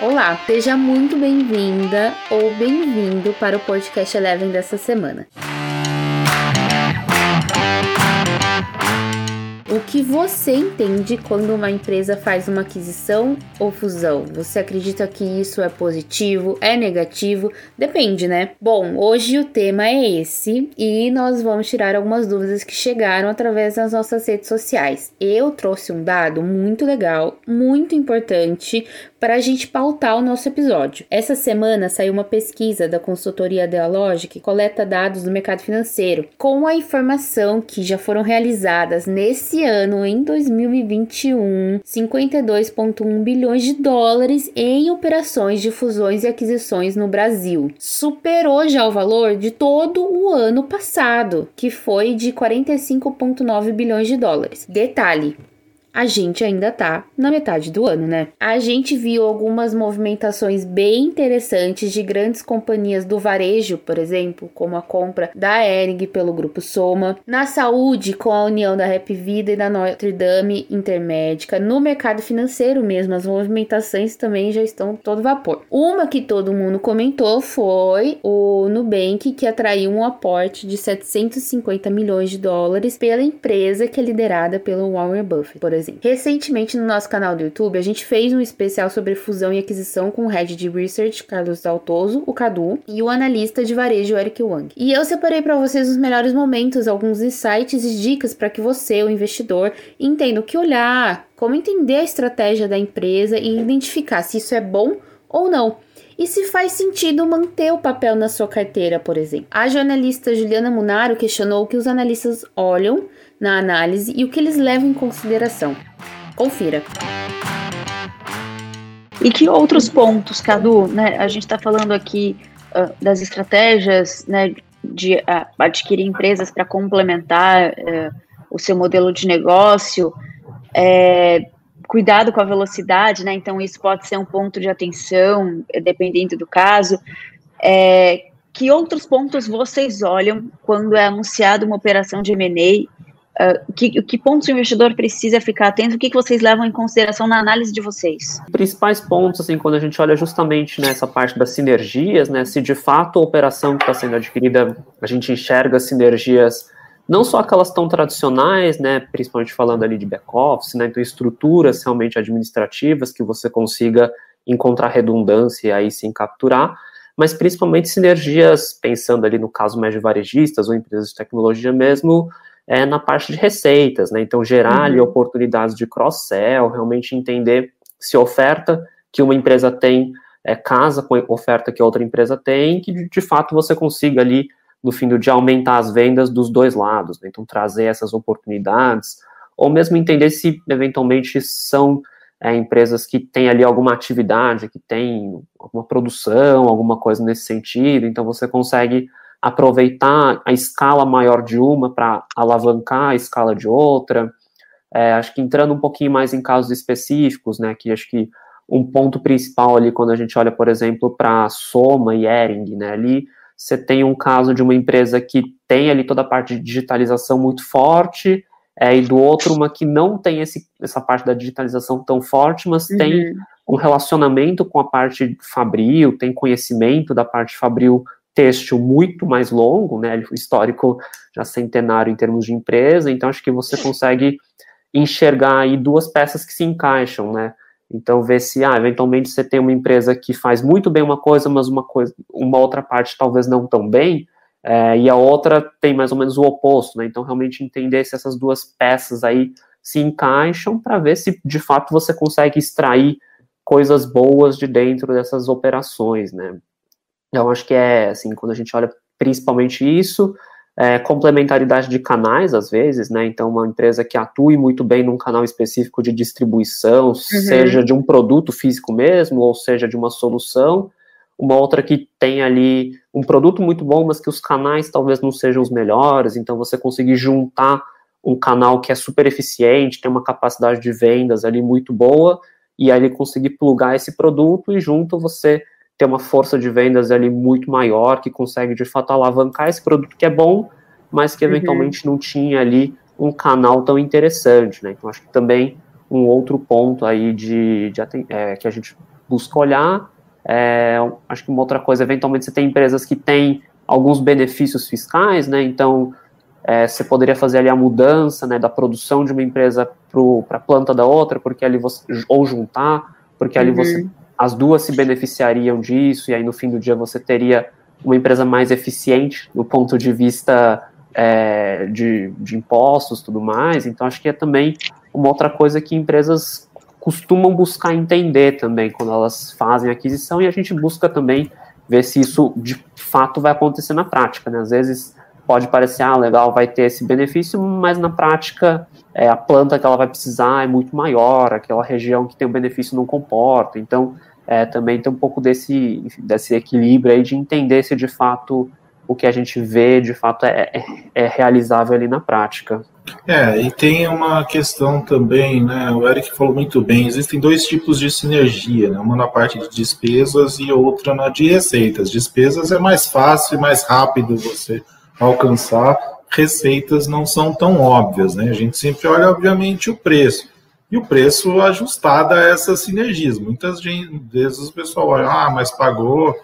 Olá, seja muito bem-vinda ou bem-vindo para o podcast Eleven dessa semana. O que você entende quando uma empresa faz uma aquisição ou fusão? Você acredita que isso é positivo, é negativo? Depende, né? Bom, hoje o tema é esse e nós vamos tirar algumas dúvidas que chegaram através das nossas redes sociais. Eu trouxe um dado muito legal, muito importante para a gente pautar o nosso episódio. Essa semana saiu uma pesquisa da consultoria Dealogic que coleta dados do mercado financeiro com a informação que já foram realizadas nesse ano, em 2021, 52,1 bilhões de dólares em operações de fusões e aquisições no Brasil. Superou já o valor de todo o ano passado, que foi de 45,9 bilhões de dólares. Detalhe: a gente ainda tá na metade do ano, né? A gente viu algumas movimentações bem interessantes de grandes companhias do varejo, por exemplo, como a compra da Ering pelo grupo Soma, na saúde com a união da Rap Vida e da Notre Dame Intermédica, no mercado financeiro mesmo, as movimentações também já estão todo vapor. Uma que todo mundo comentou foi o Nubank que atraiu um aporte de 750 milhões de dólares pela empresa que é liderada pelo Warren Buffett, por exemplo exemplo. Recentemente, no nosso canal do YouTube, a gente fez um especial sobre fusão e aquisição com o head de research, Carlos Daltoso, o Cadu, e o analista de varejo, Eric Wang. E eu separei para vocês os melhores momentos, alguns insights e dicas para que você, o investidor, entenda o que olhar, como entender a estratégia da empresa e identificar se isso é bom ou não e se faz sentido manter o papel na sua carteira, por exemplo. A jornalista Juliana Munaro questionou o que os analistas olham na análise e o que eles levam em consideração. Confira. E que outros pontos, Cadu, né? A gente está falando aqui uh, das estratégias, né, de uh, adquirir empresas para complementar uh, o seu modelo de negócio. É, cuidado com a velocidade, né? Então isso pode ser um ponto de atenção, dependendo do caso. É, que outros pontos vocês olham quando é anunciada uma operação de M&A Uh, que, que pontos o investidor precisa ficar atento? O que, que vocês levam em consideração na análise de vocês? Principais pontos, assim, quando a gente olha justamente nessa parte das sinergias, né, se de fato a operação que está sendo adquirida, a gente enxerga sinergias não só aquelas tão tradicionais, né, principalmente falando ali de back-office, né, então estruturas realmente administrativas que você consiga encontrar redundância e aí sim capturar, mas principalmente sinergias, pensando ali no caso mais de varejistas ou empresas de tecnologia mesmo, é, na parte de receitas, né? Então, gerar uhum. ali oportunidades de cross-sell, realmente entender se a oferta que uma empresa tem é, casa com a oferta que outra empresa tem, que de, de fato você consiga ali, no fim do dia, aumentar as vendas dos dois lados. Né? Então, trazer essas oportunidades, ou mesmo entender se eventualmente são é, empresas que têm ali alguma atividade, que tem alguma produção, alguma coisa nesse sentido, então você consegue aproveitar a escala maior de uma para alavancar a escala de outra. É, acho que entrando um pouquinho mais em casos específicos, né, que acho que um ponto principal ali quando a gente olha, por exemplo, para Soma e Ering, né, ali você tem um caso de uma empresa que tem ali toda a parte de digitalização muito forte, é, e do outro uma que não tem esse, essa parte da digitalização tão forte, mas uhum. tem um relacionamento com a parte fabril, tem conhecimento da parte fabril têxtil muito mais longo, né, histórico já centenário em termos de empresa, então acho que você consegue enxergar aí duas peças que se encaixam, né, então ver se, ah, eventualmente você tem uma empresa que faz muito bem uma coisa, mas uma coisa, uma outra parte talvez não tão bem, é, e a outra tem mais ou menos o oposto, né, então realmente entender se essas duas peças aí se encaixam para ver se de fato você consegue extrair coisas boas de dentro dessas operações, né, então, acho que é, assim, quando a gente olha principalmente isso, é, complementaridade de canais, às vezes, né? Então, uma empresa que atue muito bem num canal específico de distribuição, uhum. seja de um produto físico mesmo, ou seja de uma solução, uma outra que tem ali um produto muito bom, mas que os canais talvez não sejam os melhores, então você conseguir juntar um canal que é super eficiente, tem uma capacidade de vendas ali muito boa, e aí ele conseguir plugar esse produto e junto você ter uma força de vendas ali muito maior, que consegue de fato alavancar esse produto que é bom, mas que uhum. eventualmente uhum. não tinha ali um canal tão interessante, né? Então acho que também um outro ponto aí de, de é, que a gente busca olhar. É, acho que uma outra coisa, eventualmente você tem empresas que têm alguns benefícios fiscais, né? Então é, você poderia fazer ali a mudança né, da produção de uma empresa para a planta da outra, porque ali você ou juntar, porque ali uhum. você as duas se beneficiariam disso, e aí no fim do dia você teria uma empresa mais eficiente do ponto de vista é, de, de impostos tudo mais. Então, acho que é também uma outra coisa que empresas costumam buscar entender também quando elas fazem aquisição, e a gente busca também ver se isso de fato vai acontecer na prática. Né? Às vezes pode parecer, ah, legal, vai ter esse benefício, mas na prática é, a planta que ela vai precisar é muito maior, aquela região que tem o benefício não comporta. Então, é, também tem um pouco desse, desse equilíbrio aí de entender se de fato o que a gente vê de fato é, é, é, realizável ali na prática. É, e tem uma questão também, né? O Eric falou muito bem, existem dois tipos de sinergia, né? Uma na parte de despesas e outra na de receitas. Despesas é mais fácil e mais rápido você alcançar, receitas não são tão óbvias, né? A gente sempre olha, obviamente, o preço e o preço ajustado a essas sinergias. Muitas vezes o pessoal olha, ah, mas pagou,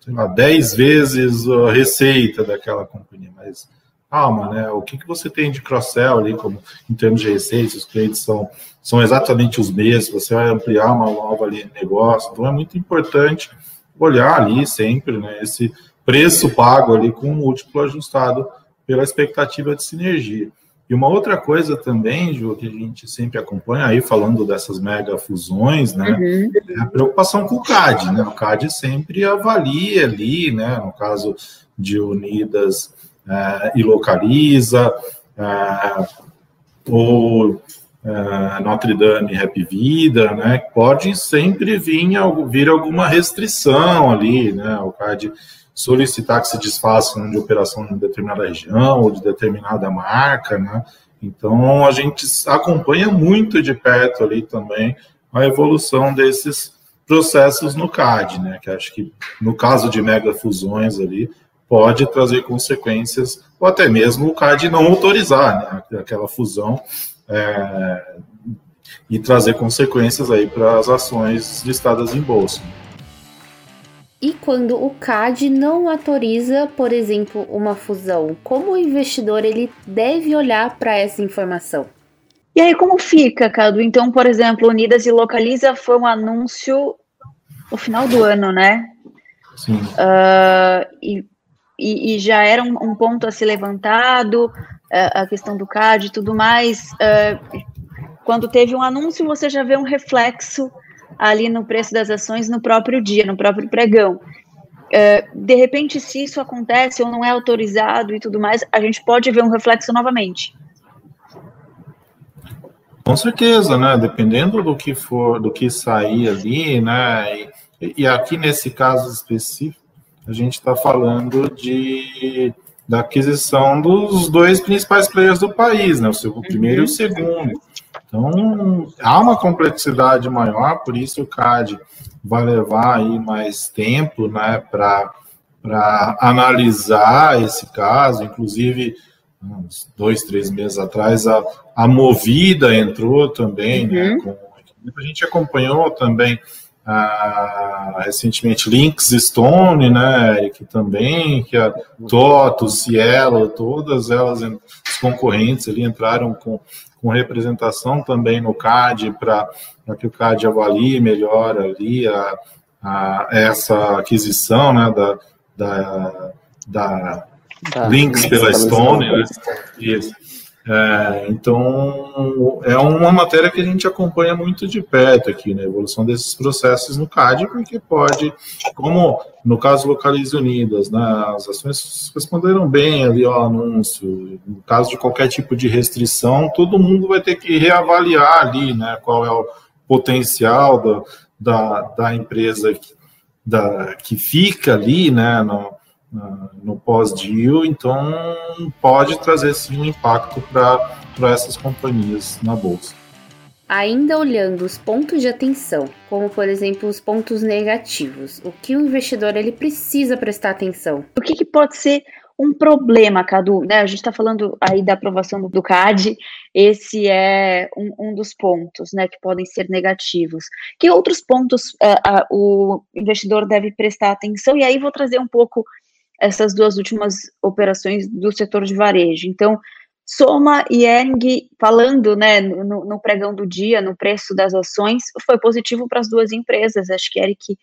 sei lá, 10 vezes a receita daquela companhia, mas calma, né? O que, que você tem de cross-sell ali, como em termos de receita, os clientes são, são exatamente os mesmos, você vai ampliar uma nova de negócio, então é muito importante olhar ali sempre, né, esse preço pago ali com um múltiplo ajustado pela expectativa de sinergia. E uma outra coisa também, Ju, que a gente sempre acompanha aí, falando dessas mega fusões, né, uhum. é a preocupação com o CAD, né, o CAD sempre avalia ali, né, no caso de Unidas é, e Localiza, é, ou é, Notre Dame Happy Vida, né, pode sempre vir, vir alguma restrição ali, né, o CAD solicitar que se desfaçam de operação em determinada região ou de determinada marca, né? Então a gente acompanha muito de perto ali também a evolução desses processos no CAD, né? Que acho que no caso de mega fusões ali pode trazer consequências ou até mesmo o CAD não autorizar né? aquela fusão é, e trazer consequências aí para as ações listadas em bolsa e quando o CAD não autoriza, por exemplo, uma fusão, como o investidor ele deve olhar para essa informação? E aí como fica, Cadu? Então, por exemplo, Unidas e Localiza foi um anúncio no final do ano, né? Sim. Uh, e, e, e, já era um, um, ponto a ser levantado, a questão do CAD e tudo mais. Uh, quando teve um anúncio, você já vê um reflexo ali no preço das ações no próprio dia, no próprio pregão. Uh, de repente, se isso acontece ou não é autorizado e tudo mais, a gente pode ver um reflexo novamente. Com certeza, né? Dependendo do que for, do que sair ali, né? E, e aqui nesse caso específico, a gente está falando de da aquisição dos dois principais players do país, né? O, primeiro uhum. e o segundo. Então, há uma complexidade maior, por isso o CAD vai levar aí mais tempo né, para analisar esse caso. Inclusive, uns dois, três meses atrás, a, a Movida entrou também. Né, uhum. Né, com, a gente acompanhou também ah, recentemente Links Stone, né, que também, que a Toto, Cielo, todas elas, os concorrentes ali entraram com com representação também no CAD, para que o CAD avalie melhor ali a, a essa aquisição né, da, da, da, da links pela Stone. Né? Isso. É, então, é uma matéria que a gente acompanha muito de perto aqui, né, a evolução desses processos no CAD, porque pode, como no caso Localize Unidas, né, as ações responderam bem ali ao anúncio, no caso de qualquer tipo de restrição, todo mundo vai ter que reavaliar ali, né, qual é o potencial da, da, da empresa que, da, que fica ali, né, no, no pós-deal, então pode trazer sim um impacto para essas companhias na bolsa. Ainda olhando os pontos de atenção, como por exemplo os pontos negativos, o que o investidor ele precisa prestar atenção? O que, que pode ser um problema, Cadu, né? A gente está falando aí da aprovação do CAD, esse é um, um, dos pontos, né, que podem ser negativos. Que outros pontos uh, uh, o investidor deve prestar atenção? E aí vou trazer um pouco essas duas últimas operações do setor de varejo. Então, Soma e Ering, falando né, no, no, pregão do dia, no preço das ações, foi positivo para as duas empresas. Acho que Eric,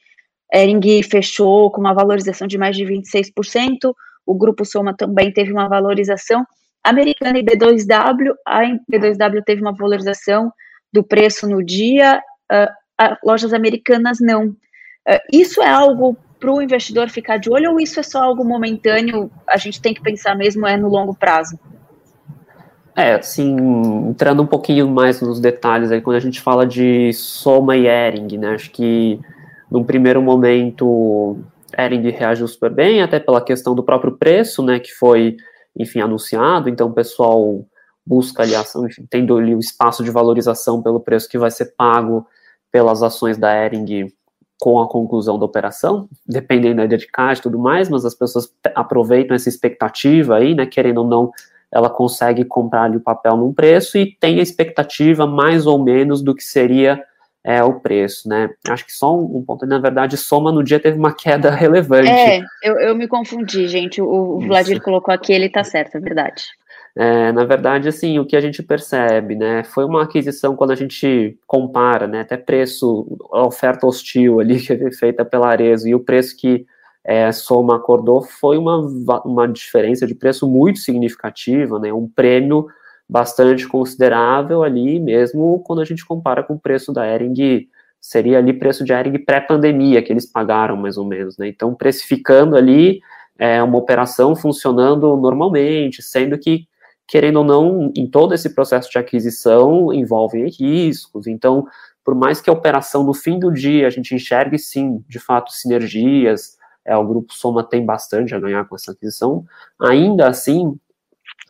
Ering fechou com uma valorização de mais de 26%, o grupo Soma também teve uma valorização. Americana e B2W, a B2W teve uma valorização do preço no dia, uh, lojas americanas não. Uh, isso é algo para o investidor ficar de olho ou isso é só algo momentâneo? A gente tem que pensar mesmo é no longo prazo. É, assim, entrando um pouquinho mais nos detalhes aí, quando a gente fala de Soma e Ering, né, acho que num primeiro momento Ering reagiu super bem, até pela questão do próprio preço, né, que foi, enfim, anunciado, então o pessoal busca ali, ação, enfim, tendo ali o espaço de valorização pelo preço que vai ser pago pelas ações da Ering com a conclusão da operação, dependendo da de caixa e tudo mais, mas as pessoas aproveitam essa expectativa aí, né, querendo ou não ela consegue comprar ali o papel num preço e tem a expectativa mais ou menos do que seria é, o preço, né? Acho que só um, um, ponto, na verdade, soma no dia teve uma queda relevante. É, eu, eu me confundi, gente. O, o Vladir colocou aqui, ele tá certo, é verdade. É, na verdade, assim, o que a gente percebe, né, foi uma aquisição quando a gente compara, né, até preço, a oferta hostil ali que foi feita pela Arezo e o preço que é, Soma acordou foi uma, uma diferença de preço muito significativa, né, um prêmio bastante considerável ali, mesmo quando a gente compara com o preço da Ering, seria ali preço de Ering pré-pandemia, que eles pagaram mais ou menos, né, então precificando ali é, uma operação funcionando normalmente, sendo que, querendo ou não, em todo esse processo de aquisição envolve riscos, então, por mais que a operação no fim do dia a gente enxergue sim, de fato, sinergias, é, o grupo Soma tem bastante a ganhar com essa aquisição, ainda assim,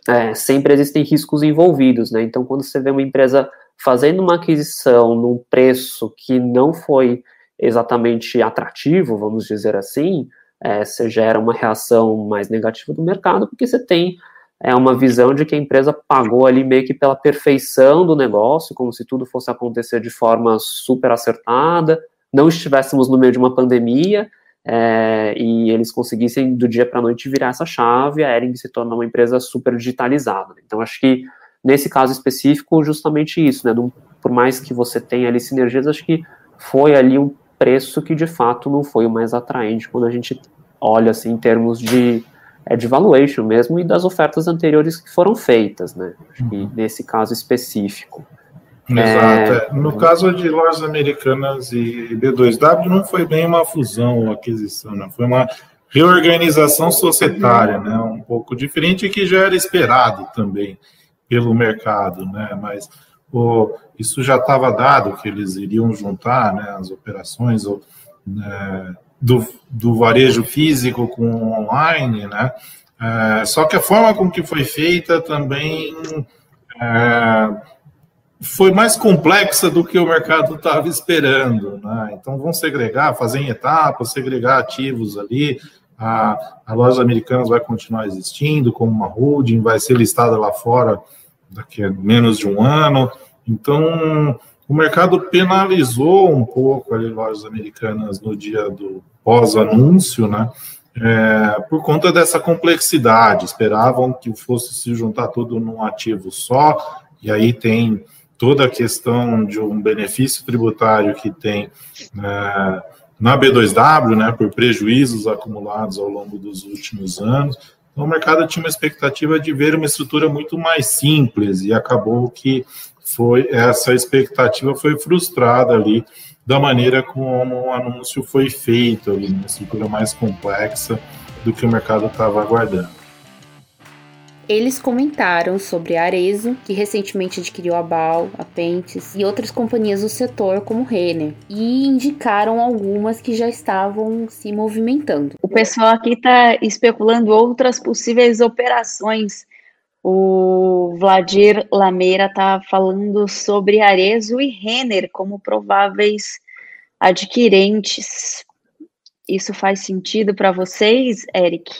é, sempre existem riscos envolvidos, né? Então, quando você vê uma empresa fazendo uma aquisição num preço que não foi exatamente atrativo, vamos dizer assim, é, você gera uma reação mais negativa do mercado, porque você tem é, uma visão de que a empresa pagou ali meio que pela perfeição do negócio, como se tudo fosse acontecer de forma super acertada, não estivéssemos no meio de uma pandemia, é, e eles conseguissem do dia para a noite virar essa chave, a Ering se torna uma empresa super digitalizada. Então, acho que nesse caso específico, justamente isso, né? por mais que você tenha ali sinergias, acho que foi ali um preço que de fato não foi o mais atraente quando a gente olha assim em termos de, é, de valuation mesmo e das ofertas anteriores que foram feitas, né? Uhum. nesse caso específico. Exato. É. No caso de lojas americanas e B2W, não foi bem uma fusão ou aquisição, né? foi uma reorganização societária, né? um pouco diferente que já era esperado também pelo mercado, né? mas pô, isso já estava dado que eles iriam juntar né, as operações ou, né, do, do varejo físico com online, né? É, só que a forma com que foi feita também é, foi mais complexa do que o mercado estava esperando. Né? Então, vão segregar, fazer em etapas, segregar ativos ali. A, a loja americanas vai continuar existindo como uma holding, vai ser listada lá fora daqui a menos de um ano. Então, o mercado penalizou um pouco ali lojas americanas no dia do pós-anúncio, né? É, por conta dessa complexidade. Esperavam que fosse se juntar tudo num ativo só, e aí tem toda a questão de um benefício tributário que tem né, na B2W, né, por prejuízos acumulados ao longo dos últimos anos. Então, o mercado tinha uma expectativa de ver uma estrutura muito mais simples e acabou que foi essa expectativa foi frustrada ali da maneira como o anúncio foi feito ali, uma estrutura mais complexa do que o mercado estava aguardando. Eles comentaram sobre a Arezo, que recentemente adquiriu a Bal, a Pentes e outras companhias do setor como Renner, e indicaram algumas que já estavam se movimentando. O pessoal aqui está especulando outras possíveis operações. O Vladir Lameira está falando sobre Arezo e Renner como prováveis adquirentes. Isso faz sentido para vocês, Eric?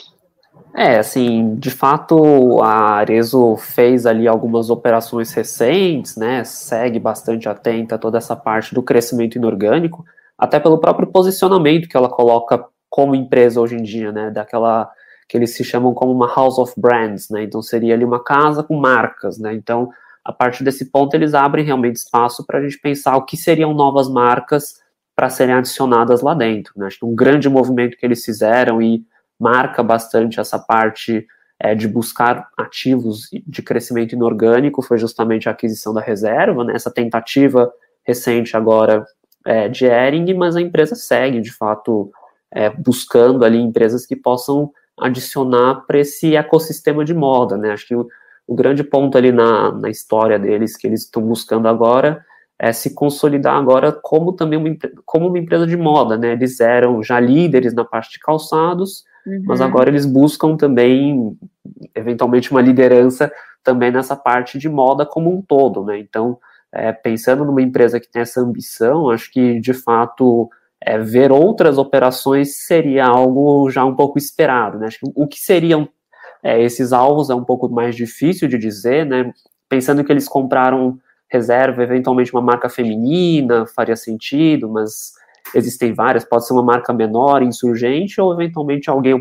É, assim, de fato, a Arezo fez ali algumas operações recentes, né, segue bastante atenta a toda essa parte do crescimento inorgânico, até pelo próprio posicionamento que ela coloca como empresa hoje em dia, né, daquela que eles se chamam como uma house of brands, né, então seria ali uma casa com marcas, né, então a partir desse ponto eles abrem realmente espaço para a gente pensar o que seriam novas marcas para serem adicionadas lá dentro, né, acho que um grande movimento que eles fizeram e marca bastante essa parte é, de buscar ativos de crescimento inorgânico foi justamente a aquisição da reserva, né, essa tentativa recente agora é, de Ering, mas a empresa segue, de fato, é, buscando ali empresas que possam adicionar para esse ecossistema de moda, né, acho que o, o grande ponto ali na, na história deles que eles estão buscando agora é se consolidar agora como também uma, como uma empresa de moda, né, eles eram já líderes na parte de calçados, Uhum. Mas agora eles buscam também, eventualmente, uma liderança também nessa parte de moda como um todo, né? Então, é, pensando numa empresa que tem essa ambição, acho que, de fato, é, ver outras operações seria algo já um pouco esperado, né? Acho que o que seriam é, esses alvos é um pouco mais difícil de dizer, né? Pensando que eles compraram reserva, eventualmente uma marca feminina, faria sentido, mas existem várias, pode ser uma marca menor, insurgente, ou eventualmente alguém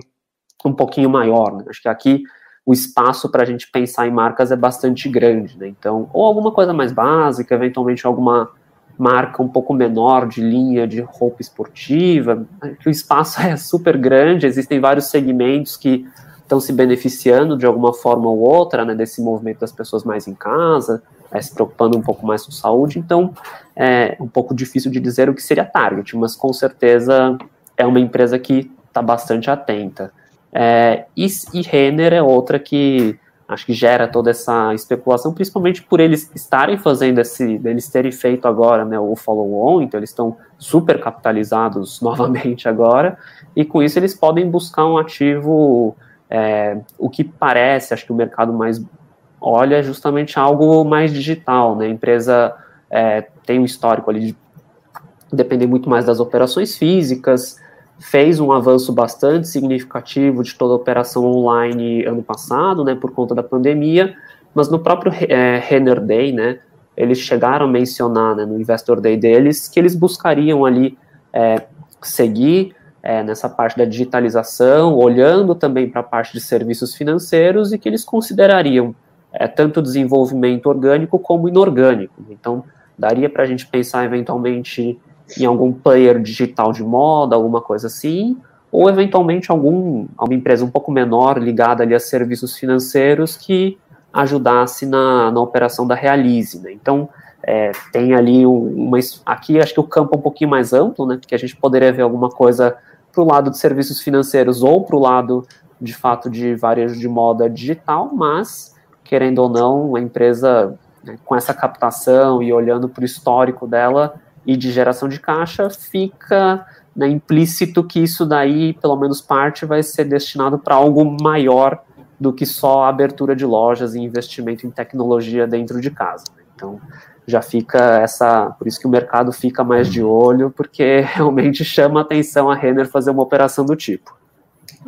um, pouquinho maior. Né? Acho que aqui o espaço para a gente pensar em marcas é bastante grande, né? Então, ou alguma coisa mais básica, eventualmente alguma marca um pouco menor de linha de roupa esportiva, o espaço é super grande, existem vários segmentos que estão se beneficiando de alguma forma ou outra, né, desse movimento das pessoas mais em casa, é, se preocupando um pouco mais com saúde, então é um pouco difícil de dizer o que seria Target, mas com certeza é uma empresa que está bastante atenta. É, e, e Renner é outra que acho que gera toda essa especulação, principalmente por eles estarem fazendo esse, eles terem feito agora né, o follow-on, então eles estão super capitalizados novamente agora, e com isso eles podem buscar um ativo, é, o que parece, acho que o mercado mais olha justamente algo mais digital, né? A empresa é, tem um histórico ali de depender muito mais das operações físicas, fez um avanço bastante significativo de toda a operação online ano passado, né, por conta da pandemia, mas no próprio é, Renner Day, né, eles chegaram a mencionar né, no Investor Day deles que eles buscariam ali é, seguir é, nessa parte da digitalização, olhando também para a parte de serviços financeiros e que eles considerariam é, tanto desenvolvimento orgânico como inorgânico. Então, daria para a gente pensar eventualmente em algum player digital de moda, alguma coisa assim, ou eventualmente algum, alguma empresa um pouco menor ligada ali a serviços financeiros que ajudasse na, na operação da Realize. Né? Então, é, tem ali uma. Aqui acho que o campo é um pouquinho mais amplo, né? Que a gente poderia ver alguma coisa para o lado de serviços financeiros ou para o lado, de fato, de varejo de moda digital, mas querendo ou não, a empresa né, com essa captação e olhando para o histórico dela e de geração de caixa, fica né, implícito que isso daí, pelo menos parte, vai ser destinado para algo maior do que só a abertura de lojas e investimento em tecnologia dentro de casa. Então, já fica essa, por isso que o mercado fica mais de olho, porque realmente chama a atenção a Renner fazer uma operação do tipo.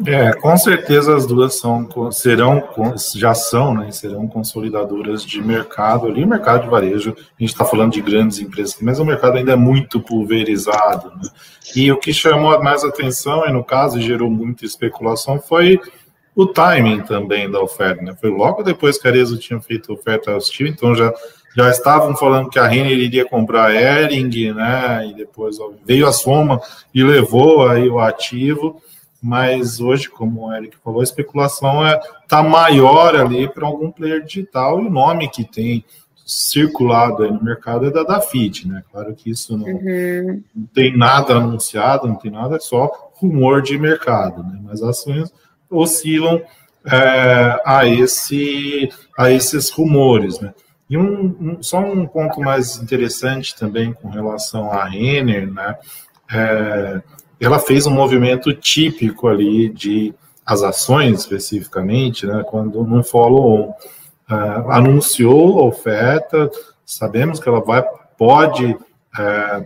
É, com certeza as duas são, serão, já são, né, serão consolidadoras de mercado ali, mercado de varejo, a gente está falando de grandes empresas, mas o mercado ainda é muito pulverizado, né? e o que chamou mais atenção, e no caso gerou muita especulação, foi o timing também da oferta, né, foi logo depois que a Arezzo tinha feito oferta hostil, então já, já estavam falando que a Renner iria comprar a Ering, né, e depois ó, veio a soma e levou aí o ativo, mas hoje, como o Eric falou, a especulação é tá maior ali para algum player digital e o nome que tem circulado aí no mercado é da Dafit, né? Claro que isso não, uhum. não, tem nada anunciado, não tem nada, é só rumor de mercado, né? Mas as ações oscilam é, a, esse, a esses rumores, né? E um, um, só um ponto mais interessante também com relação à Renner, né? É, ela fez um movimento típico ali de as ações especificamente, né, quando num follow-on uh, anunciou a oferta, sabemos que ela vai pode uh,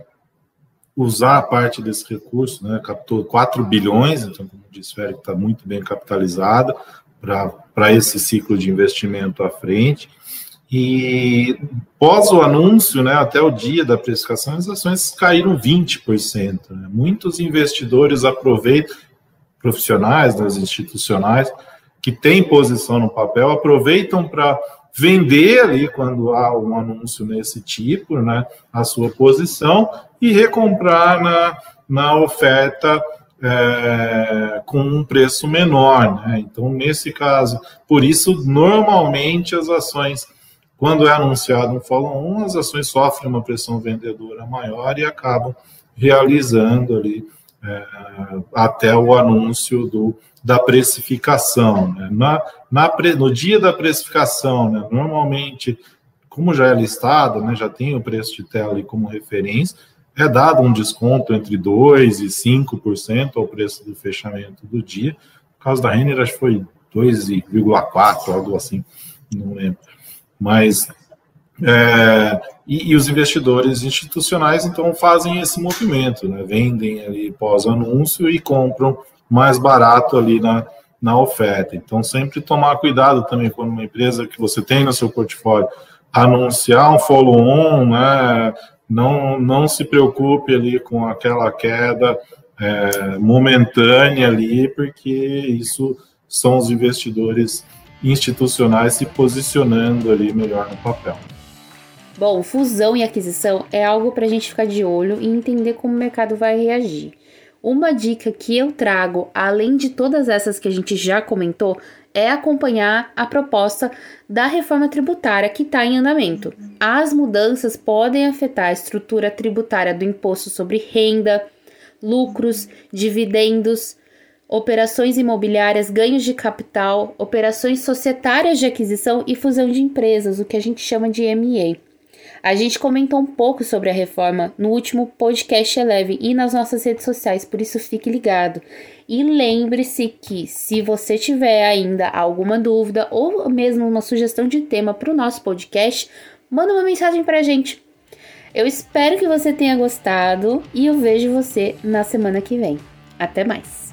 usar parte desse recurso, né, captou 4 bilhões, então, como disse, está muito bem capitalizada para esse ciclo de investimento à frente. E pós o anúncio, né, até o dia da precificação, as ações caíram 20%. Né? Muitos investidores aproveitam, profissionais, das institucionais, que têm posição no papel, aproveitam para vender ali quando há um anúncio nesse tipo, né, a sua posição e recomprar na, na oferta é, com um preço menor. Né? Então, nesse caso, por isso, normalmente as ações quando é anunciado um follow-on, as ações sofrem uma pressão vendedora maior e acabam realizando ali é, até o anúncio do, da precificação. Né? Na, na, no dia da precificação, né, normalmente, como já é listado, né, já tem o preço de tela ali como referência, é dado um desconto entre 2% e 5% ao preço do fechamento do dia. No caso da Renner, acho que foi 2,4%, algo assim, não lembro mas é, e, e, os investidores institucionais então fazem esse movimento, né? vendem ali pós-anúncio e compram mais barato ali na, na oferta. Então sempre tomar cuidado também quando uma empresa que você tem no seu portfólio anunciar um follow-on, né? não, não se preocupe ali com aquela queda é, momentânea ali, porque isso são os investidores institucionais se posicionando ali melhor no papel. Bom, fusão e aquisição é algo para a gente ficar de olho e entender como o mercado vai reagir. Uma dica que eu trago, além de todas essas que a gente já comentou, é acompanhar a proposta da reforma tributária que está em andamento. As mudanças podem afetar a estrutura tributária do imposto sobre renda, lucros, dividendos, operações imobiliárias, ganhos de capital, operações societárias de aquisição e fusão de empresas, o que a gente chama de MA. A gente comentou um pouco sobre a reforma no último podcast Eleve e nas nossas redes sociais, por isso fique ligado. E lembre-se que se você tiver ainda alguma dúvida ou mesmo uma sugestão de tema para o nosso podcast, manda uma mensagem para a gente. Eu espero que você tenha gostado e eu vejo você na semana que vem. Até mais!